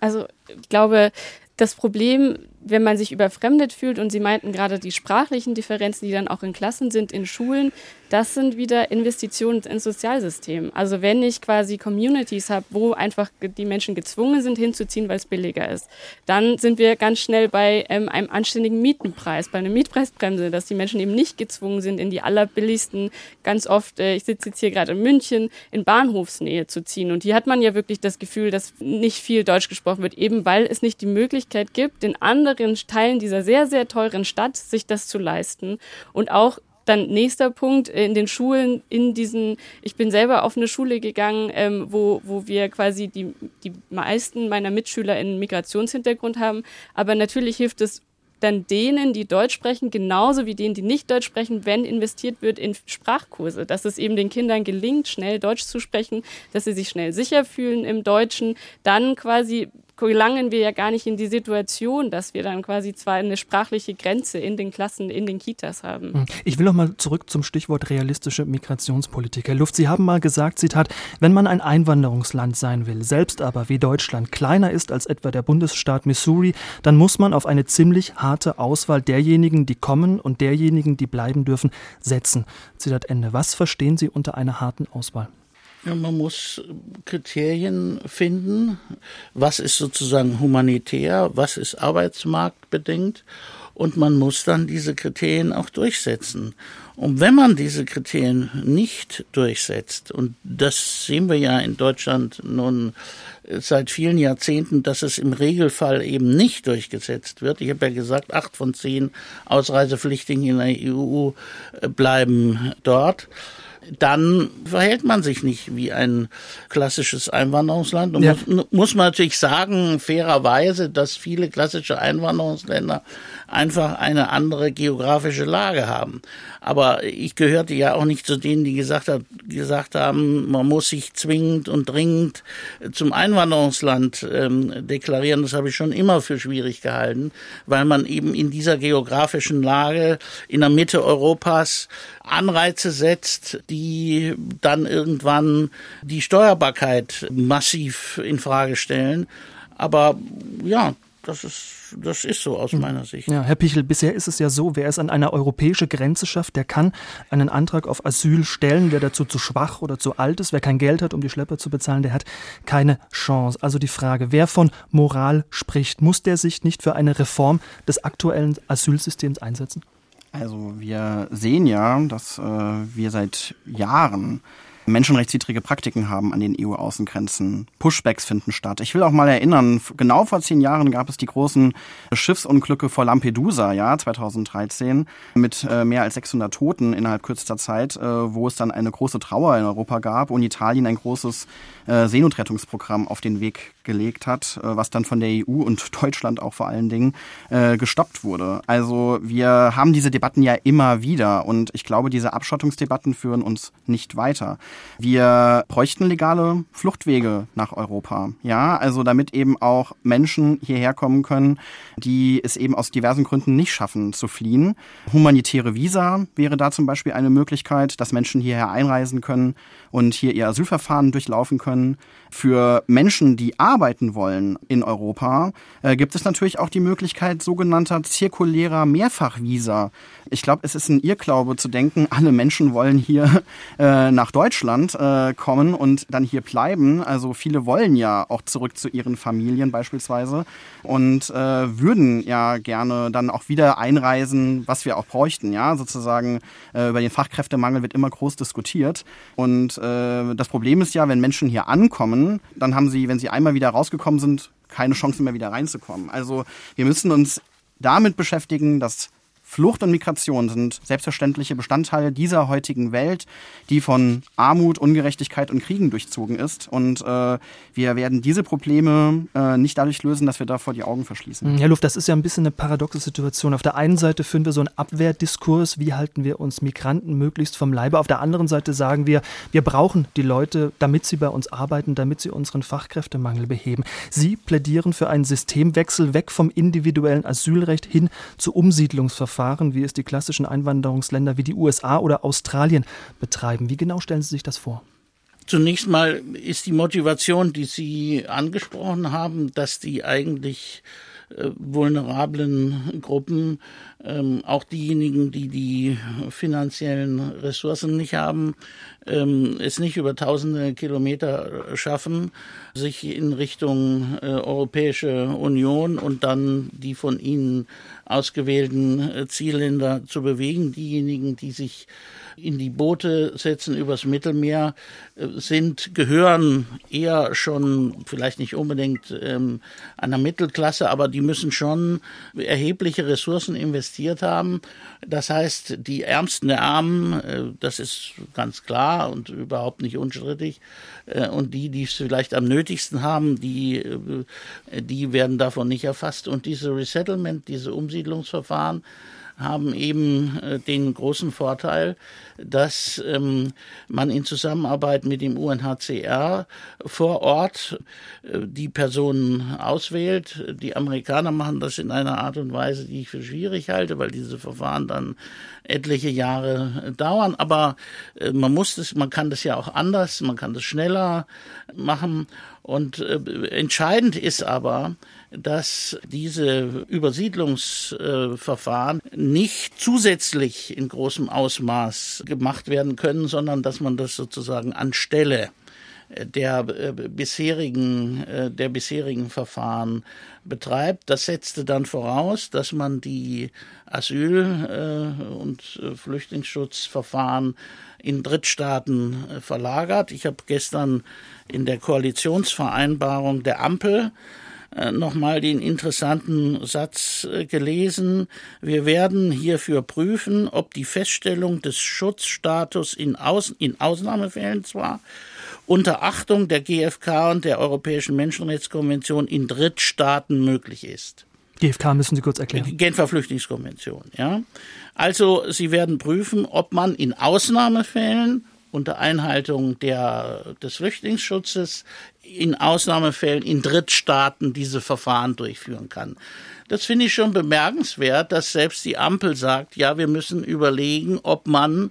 Speaker 2: Also ich glaube, das Problem wenn man sich überfremdet fühlt und Sie meinten gerade die sprachlichen Differenzen, die dann auch in Klassen sind, in Schulen, das sind wieder Investitionen ins Sozialsystem. Also wenn ich quasi Communities habe, wo einfach die Menschen gezwungen sind hinzuziehen, weil es billiger ist, dann sind wir ganz schnell bei ähm, einem anständigen Mietenpreis, bei einer Mietpreisbremse, dass die Menschen eben nicht gezwungen sind, in die allerbilligsten, ganz oft, äh, ich sitze jetzt hier gerade in München, in Bahnhofsnähe zu ziehen. Und hier hat man ja wirklich das Gefühl, dass nicht viel Deutsch gesprochen wird, eben weil es nicht die Möglichkeit gibt, in anderen Teilen dieser sehr, sehr teuren Stadt sich das zu leisten und auch dann nächster Punkt in den Schulen, in diesen, ich bin selber auf eine Schule gegangen, ähm, wo, wo wir quasi die, die meisten meiner Mitschüler einen Migrationshintergrund haben. Aber natürlich hilft es dann denen, die Deutsch sprechen, genauso wie denen, die nicht Deutsch sprechen, wenn investiert wird in Sprachkurse, dass es eben den Kindern gelingt, schnell Deutsch zu sprechen, dass sie sich schnell sicher fühlen im Deutschen, dann quasi gelangen wir ja gar nicht in die Situation, dass wir dann quasi zwar eine sprachliche Grenze in den Klassen, in den Kitas haben. Hm.
Speaker 1: Ich will noch mal zurück zum Stichwort realistische Migrationspolitik. Herr Luft, Sie haben mal gesagt, Zitat, wenn man ein Einwanderungsland sein will, selbst aber wie Deutschland kleiner ist als etwa der Bundesstaat Missouri, dann muss man auf eine ziemlich harte Auswahl derjenigen, die kommen und derjenigen, die bleiben dürfen, setzen. Zitat Ende. Was verstehen Sie unter einer harten Auswahl?
Speaker 4: Man muss Kriterien finden, was ist sozusagen humanitär, was ist arbeitsmarktbedingt und man muss dann diese Kriterien auch durchsetzen. Und wenn man diese Kriterien nicht durchsetzt, und das sehen wir ja in Deutschland nun seit vielen Jahrzehnten, dass es im Regelfall eben nicht durchgesetzt wird. Ich habe ja gesagt, acht von zehn Ausreisepflichtigen in der EU bleiben dort dann verhält man sich nicht wie ein klassisches Einwanderungsland. Und ja. muss, muss man natürlich sagen, fairerweise, dass viele klassische Einwanderungsländer einfach eine andere geografische Lage haben. Aber ich gehörte ja auch nicht zu denen, die gesagt, hat, gesagt haben, man muss sich zwingend und dringend zum Einwanderungsland ähm, deklarieren. Das habe ich schon immer für schwierig gehalten, weil man eben in dieser geografischen Lage in der Mitte Europas Anreize setzt, die dann irgendwann die Steuerbarkeit massiv in Frage stellen. Aber ja, das ist das ist so aus hm. meiner Sicht.
Speaker 1: Ja, Herr Pichel, bisher ist es ja so, wer es an eine europäische Grenze schafft, der kann einen Antrag auf Asyl stellen. Wer dazu zu schwach oder zu alt ist, wer kein Geld hat, um die Schlepper zu bezahlen, der hat keine Chance. Also die Frage, wer von Moral spricht, muss der sich nicht für eine Reform des aktuellen Asylsystems einsetzen?
Speaker 3: Also wir sehen ja, dass äh, wir seit Jahren menschenrechtswidrige Praktiken haben an den EU-Außengrenzen. Pushbacks finden statt. Ich will auch mal erinnern, genau vor zehn Jahren gab es die großen Schiffsunglücke vor Lampedusa, ja, 2013, mit äh, mehr als 600 Toten innerhalb kürzester Zeit, äh, wo es dann eine große Trauer in Europa gab und Italien ein großes äh, Seenotrettungsprogramm auf den Weg gelegt hat, äh, was dann von der EU und Deutschland auch vor allen Dingen äh, gestoppt wurde. Also wir haben diese Debatten ja immer wieder und ich glaube, diese Abschottungsdebatten führen uns nicht weiter. Wir bräuchten legale Fluchtwege nach Europa, ja, also damit eben auch Menschen hierher kommen können, die es eben aus diversen Gründen nicht schaffen zu fliehen. Humanitäre Visa wäre da zum Beispiel eine Möglichkeit, dass Menschen hierher einreisen können und hier ihr Asylverfahren durchlaufen können. Für Menschen, die arbeiten wollen in Europa, äh, gibt es natürlich auch die Möglichkeit sogenannter zirkulärer Mehrfachvisa. Ich glaube, es ist ein Irrglaube zu denken, alle Menschen wollen hier äh, nach Deutschland äh, kommen und dann hier bleiben. Also viele wollen ja auch zurück zu ihren Familien beispielsweise und äh, würden ja gerne dann auch wieder einreisen, was wir auch bräuchten. Ja, sozusagen äh, über den Fachkräftemangel wird immer groß diskutiert und äh, das Problem ist ja, wenn Menschen hier ankommen, dann haben sie, wenn sie einmal wieder rausgekommen sind, keine Chance mehr wieder reinzukommen. Also wir müssen uns damit beschäftigen, dass Flucht und Migration sind selbstverständliche Bestandteile dieser heutigen Welt, die von Armut, Ungerechtigkeit und Kriegen durchzogen ist. Und äh, wir werden diese Probleme äh, nicht dadurch lösen, dass wir davor die Augen verschließen.
Speaker 1: Hm, Herr Luft, das ist ja ein bisschen eine paradoxe Situation. Auf der einen Seite führen wir so einen Abwehrdiskurs, wie halten wir uns Migranten möglichst vom Leibe. Auf der anderen Seite sagen wir, wir brauchen die Leute, damit sie bei uns arbeiten, damit sie unseren Fachkräftemangel beheben. Sie plädieren für einen Systemwechsel weg vom individuellen Asylrecht hin zu Umsiedlungsverfahren, wie es die klassischen Einwanderungsländer wie die USA oder Australien betreiben. Wie genau stellen Sie sich das vor?
Speaker 4: Zunächst mal ist die Motivation, die Sie angesprochen haben, dass die eigentlich äh, vulnerablen Gruppen, ähm, auch diejenigen, die die finanziellen Ressourcen nicht haben, ähm, es nicht über tausende Kilometer schaffen, sich in Richtung äh, Europäische Union und dann die von ihnen ausgewählten äh, Zielländer zu bewegen. Diejenigen, die sich in die Boote setzen übers Mittelmeer, äh, sind, gehören eher schon, vielleicht nicht unbedingt ähm, einer Mittelklasse, aber die müssen schon erhebliche Ressourcen investiert haben. Das heißt, die Ärmsten der Armen, äh, das ist ganz klar und überhaupt nicht unstrittig, äh, und die, die es vielleicht am nötigsten haben, die, äh, die werden davon nicht erfasst. Und diese Resettlement, diese Umsiedlungsverfahren, haben eben äh, den großen Vorteil, dass ähm, man in Zusammenarbeit mit dem UNHCR vor Ort äh, die Personen auswählt. Die Amerikaner machen das in einer Art und Weise, die ich für schwierig halte, weil diese Verfahren dann etliche Jahre dauern. Aber äh, man muss das, man kann das ja auch anders, man kann das schneller machen. Und entscheidend ist aber, dass diese Übersiedlungsverfahren nicht zusätzlich in großem Ausmaß gemacht werden können, sondern dass man das sozusagen anstelle der äh, bisherigen, äh, der bisherigen Verfahren betreibt. Das setzte dann voraus, dass man die Asyl- äh, und Flüchtlingsschutzverfahren in Drittstaaten verlagert. Ich habe gestern in der Koalitionsvereinbarung der Ampel nochmal den interessanten Satz äh, gelesen. Wir werden hierfür prüfen, ob die Feststellung des Schutzstatus in, Aus in Ausnahmefällen zwar unter Achtung der GfK und der Europäischen Menschenrechtskonvention in Drittstaaten möglich ist.
Speaker 1: GfK müssen Sie kurz erklären.
Speaker 4: Genfer Flüchtlingskonvention, ja. Also, Sie werden prüfen, ob man in Ausnahmefällen unter Einhaltung der, des Flüchtlingsschutzes in Ausnahmefällen in Drittstaaten diese Verfahren durchführen kann. Das finde ich schon bemerkenswert, dass selbst die Ampel sagt, ja, wir müssen überlegen, ob man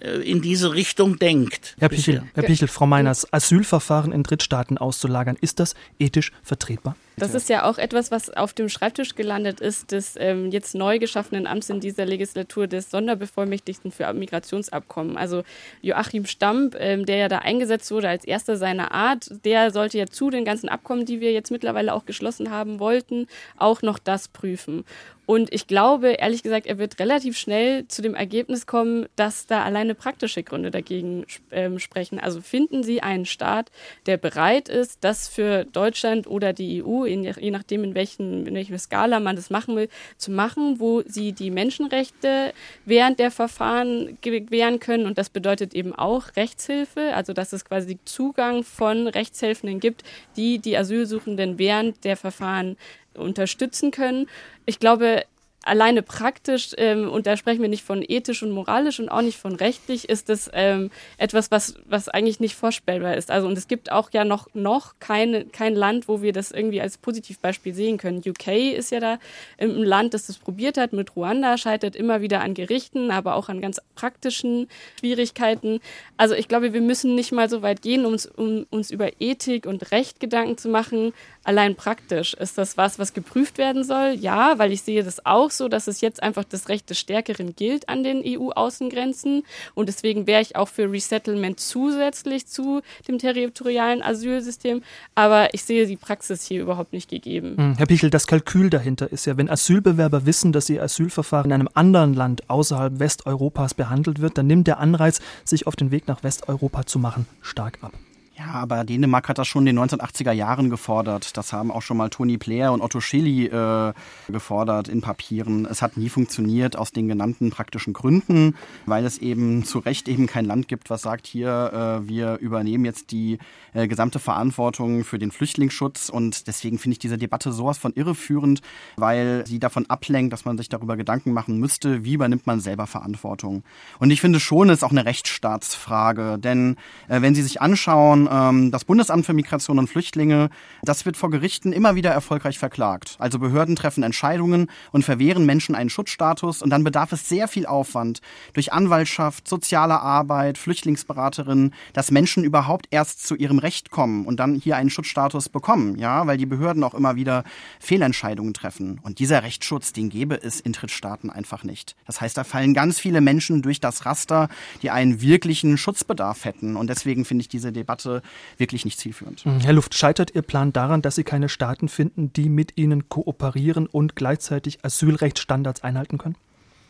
Speaker 4: in diese Richtung denkt.
Speaker 1: Herr Pichel, Herr Pichel, Frau Meiners, Asylverfahren in Drittstaaten auszulagern, ist das ethisch vertretbar?
Speaker 2: Das ist ja auch etwas, was auf dem Schreibtisch gelandet ist, des ähm, jetzt neu geschaffenen Amts in dieser Legislatur des Sonderbevollmächtigten für Migrationsabkommen. Also Joachim Stamp, ähm, der ja da eingesetzt wurde als erster seiner Art, der sollte ja zu den ganzen Abkommen, die wir jetzt mittlerweile auch geschlossen haben wollten, auch noch das prüfen. Und ich glaube, ehrlich gesagt, er wird relativ schnell zu dem Ergebnis kommen, dass da alleine praktische Gründe dagegen ähm, sprechen. Also finden Sie einen Staat, der bereit ist, das für Deutschland oder die EU in, je nachdem, in, welchen, in welcher Skala man das machen will, zu machen, wo sie die Menschenrechte während der Verfahren gewähren können. Und das bedeutet eben auch Rechtshilfe, also dass es quasi Zugang von Rechtshelfenden gibt, die die Asylsuchenden während der Verfahren unterstützen können. Ich glaube, alleine praktisch, ähm, und da sprechen wir nicht von ethisch und moralisch und auch nicht von rechtlich, ist es ähm, etwas, was, was eigentlich nicht vorstellbar ist. Also, und es gibt auch ja noch, noch keine, kein Land, wo wir das irgendwie als Positivbeispiel sehen können. UK ist ja da ein Land, das das probiert hat mit Ruanda, scheitert immer wieder an Gerichten, aber auch an ganz praktischen Schwierigkeiten. Also, ich glaube, wir müssen nicht mal so weit gehen, um, um uns über Ethik und Recht Gedanken zu machen. Allein praktisch ist das was, was geprüft werden soll. Ja, weil ich sehe das auch so, dass es jetzt einfach das Recht des Stärkeren gilt an den EU-Außengrenzen. Und deswegen wäre ich auch für Resettlement zusätzlich zu dem territorialen Asylsystem. Aber ich sehe die Praxis hier überhaupt nicht gegeben.
Speaker 1: Hm, Herr Pichel, das Kalkül dahinter ist ja, wenn Asylbewerber wissen, dass ihr Asylverfahren in einem anderen Land außerhalb Westeuropas behandelt wird, dann nimmt der Anreiz, sich auf den Weg nach Westeuropa zu machen, stark ab.
Speaker 3: Ja, aber Dänemark hat das schon in den 1980er Jahren gefordert. Das haben auch schon mal Tony Blair und Otto Schilly äh, gefordert in Papieren. Es hat nie funktioniert aus den genannten praktischen Gründen, weil es eben zu Recht eben kein Land gibt, was sagt, hier, äh, wir übernehmen jetzt die äh, gesamte Verantwortung für den Flüchtlingsschutz. Und deswegen finde ich diese Debatte sowas von irreführend, weil sie davon ablenkt, dass man sich darüber Gedanken machen müsste, wie übernimmt man selber Verantwortung. Und ich finde schon, es ist auch eine Rechtsstaatsfrage. Denn äh, wenn Sie sich anschauen, ähm, das Bundesamt für Migration und Flüchtlinge, das wird vor Gerichten immer wieder erfolgreich verklagt. Also Behörden treffen Entscheidungen und verwehren Menschen einen Schutzstatus und dann bedarf es sehr viel Aufwand durch Anwaltschaft, soziale Arbeit, Flüchtlingsberaterinnen, dass Menschen überhaupt erst zu ihrem Recht kommen und dann hier einen Schutzstatus bekommen, ja, weil die Behörden auch immer wieder Fehlentscheidungen treffen. Und dieser Rechtsschutz, den gäbe es in Drittstaaten einfach nicht. Das heißt, da fallen ganz viele Menschen durch das Raster, die einen wirklichen Schutzbedarf hätten. Und deswegen finde ich diese Debatte wirklich nicht zielführend.
Speaker 1: Mhm. Herr Luft, scheitert Ihr Plan daran, dass Sie keine Staaten finden, die mit Ihnen kooperieren und gleichzeitig Asylrechtsstandards einhalten können?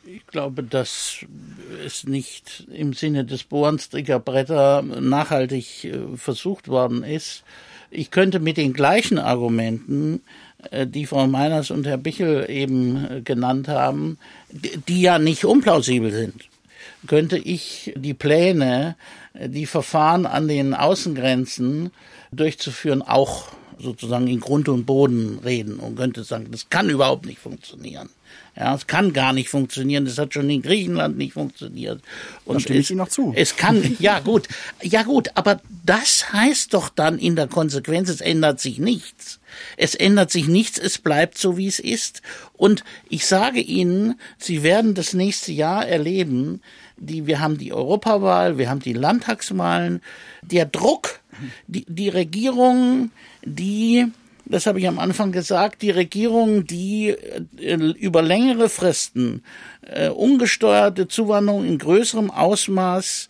Speaker 4: Ich glaube, dass es nicht im Sinne des Bohrens Bretter nachhaltig äh, versucht worden ist. Ich könnte mit den gleichen Argumenten, äh, die Frau Meiners und Herr Bichel eben äh, genannt haben, die ja nicht unplausibel sind, könnte ich die Pläne, die Verfahren an den Außengrenzen durchzuführen, auch sozusagen in Grund und Boden reden und könnte sagen, das kann überhaupt nicht funktionieren. Ja, es kann gar nicht funktionieren. Das hat schon in Griechenland nicht funktioniert.
Speaker 3: Und da stimme ich Ihnen noch zu.
Speaker 4: Es kann, ja gut, ja gut, aber das heißt doch dann in der Konsequenz, es ändert sich nichts. Es ändert sich nichts, es bleibt so, wie es ist. Und ich sage Ihnen, Sie werden das nächste Jahr erleben, die, wir haben die Europawahl, wir haben die Landtagswahlen. Der Druck, die, die Regierung, die das habe ich am Anfang gesagt, die Regierung, die äh, über längere Fristen äh, ungesteuerte Zuwanderung in größerem Ausmaß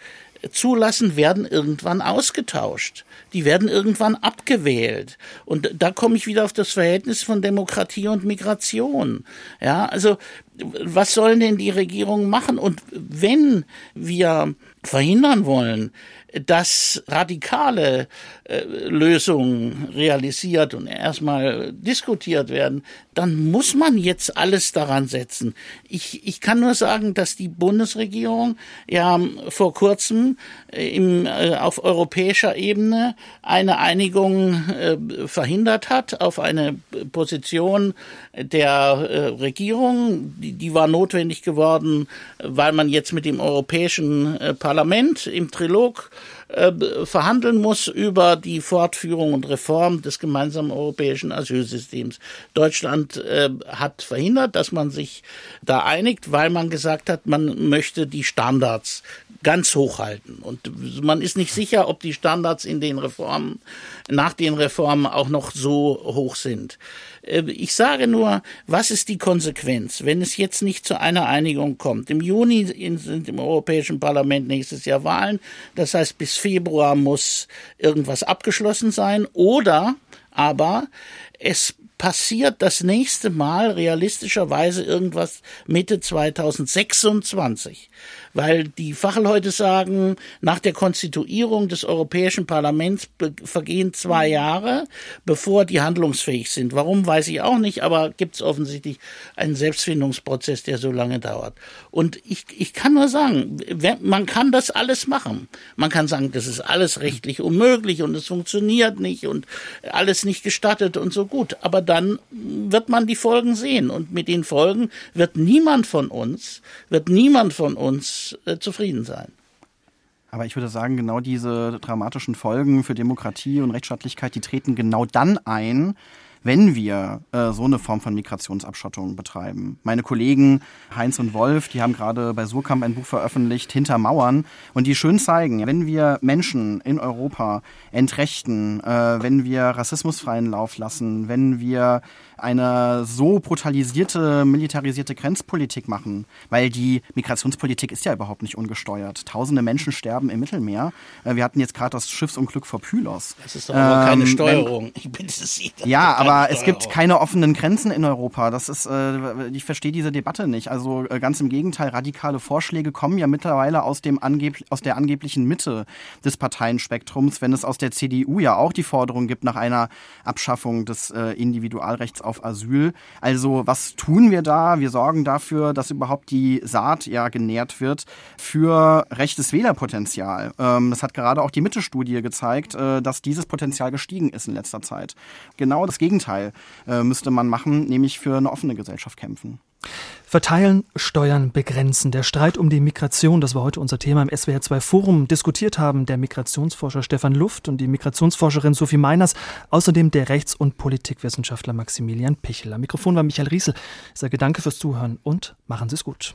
Speaker 4: zulassen, werden irgendwann ausgetauscht. Die werden irgendwann abgewählt. Und da komme ich wieder auf das Verhältnis von Demokratie und Migration. Ja, also was sollen denn die Regierungen machen? Und wenn wir verhindern wollen, dass radikale äh, Lösungen realisiert und erstmal diskutiert werden, dann muss man jetzt alles daran setzen. Ich, ich kann nur sagen, dass die Bundesregierung ja vor kurzem äh, im, äh, auf europäischer Ebene eine Einigung verhindert hat auf eine Position der Regierung. Die, die war notwendig geworden, weil man jetzt mit dem Europäischen Parlament im Trilog äh, verhandeln muss über die Fortführung und Reform des gemeinsamen europäischen Asylsystems. Deutschland äh, hat verhindert, dass man sich da einigt, weil man gesagt hat, man möchte die Standards ganz hoch halten. Und man ist nicht sicher, ob die Standards in den Reformen, nach den Reformen auch noch so hoch sind. Äh, ich sage nur, was ist die Konsequenz, wenn es jetzt nicht zu einer Einigung kommt? Im Juni sind im Europäischen Parlament nächstes Jahr Wahlen. Das heißt, bis Februar muss irgendwas abgeschlossen sein. Oder aber es passiert das nächste Mal realistischerweise irgendwas Mitte 2026 weil die Fachleute sagen, nach der Konstituierung des Europäischen Parlaments vergehen zwei Jahre, bevor die handlungsfähig sind. Warum, weiß ich auch nicht, aber gibt es offensichtlich einen Selbstfindungsprozess, der so lange dauert. Und ich, ich kann nur sagen, man kann das alles machen. Man kann sagen, das ist alles rechtlich unmöglich und es funktioniert nicht und alles nicht gestattet und so gut. Aber dann wird man die Folgen sehen und mit den Folgen wird niemand von uns, wird niemand von uns äh, zufrieden sein.
Speaker 3: Aber ich würde sagen, genau diese dramatischen Folgen für Demokratie und Rechtsstaatlichkeit, die treten genau dann ein, wenn wir äh, so eine Form von Migrationsabschottung betreiben. Meine Kollegen Heinz und Wolf, die haben gerade bei Surkamp ein Buch veröffentlicht, Hinter Mauern, und die schön zeigen, wenn wir Menschen in Europa entrechten, äh, wenn wir rassismusfreien Lauf lassen, wenn wir eine so brutalisierte, militarisierte Grenzpolitik machen, weil die Migrationspolitik ist ja überhaupt nicht ungesteuert. Tausende Menschen sterben im Mittelmeer. Äh, wir hatten jetzt gerade das Schiffsunglück vor Pylos.
Speaker 4: Das ist doch ähm, keine Steuerung. Wenn, ich bitte Sie.
Speaker 3: Ja, aber Aber es gibt keine offenen Grenzen in Europa. Das ist, äh, ich verstehe diese Debatte nicht. Also äh, ganz im Gegenteil, radikale Vorschläge kommen ja mittlerweile aus dem angeb aus der angeblichen Mitte des Parteienspektrums, wenn es aus der CDU ja auch die Forderung gibt nach einer Abschaffung des äh, Individualrechts auf Asyl. Also was tun wir da? Wir sorgen dafür, dass überhaupt die Saat ja genährt wird für rechtes Wählerpotenzial. Ähm, das hat gerade auch die Mitte-Studie gezeigt, äh, dass dieses Potenzial gestiegen ist in letzter Zeit. Genau das Gegenteil äh, müsste man machen, nämlich für eine offene Gesellschaft kämpfen.
Speaker 1: Verteilen, steuern, begrenzen. Der Streit um die Migration, das war heute unser Thema im SWR2 Forum. Diskutiert haben der Migrationsforscher Stefan Luft und die Migrationsforscherin Sophie Meiners, außerdem der Rechts- und Politikwissenschaftler Maximilian Pichel. Am Mikrofon war Michael Riesel. Ich sage danke fürs Zuhören und machen Sie es gut.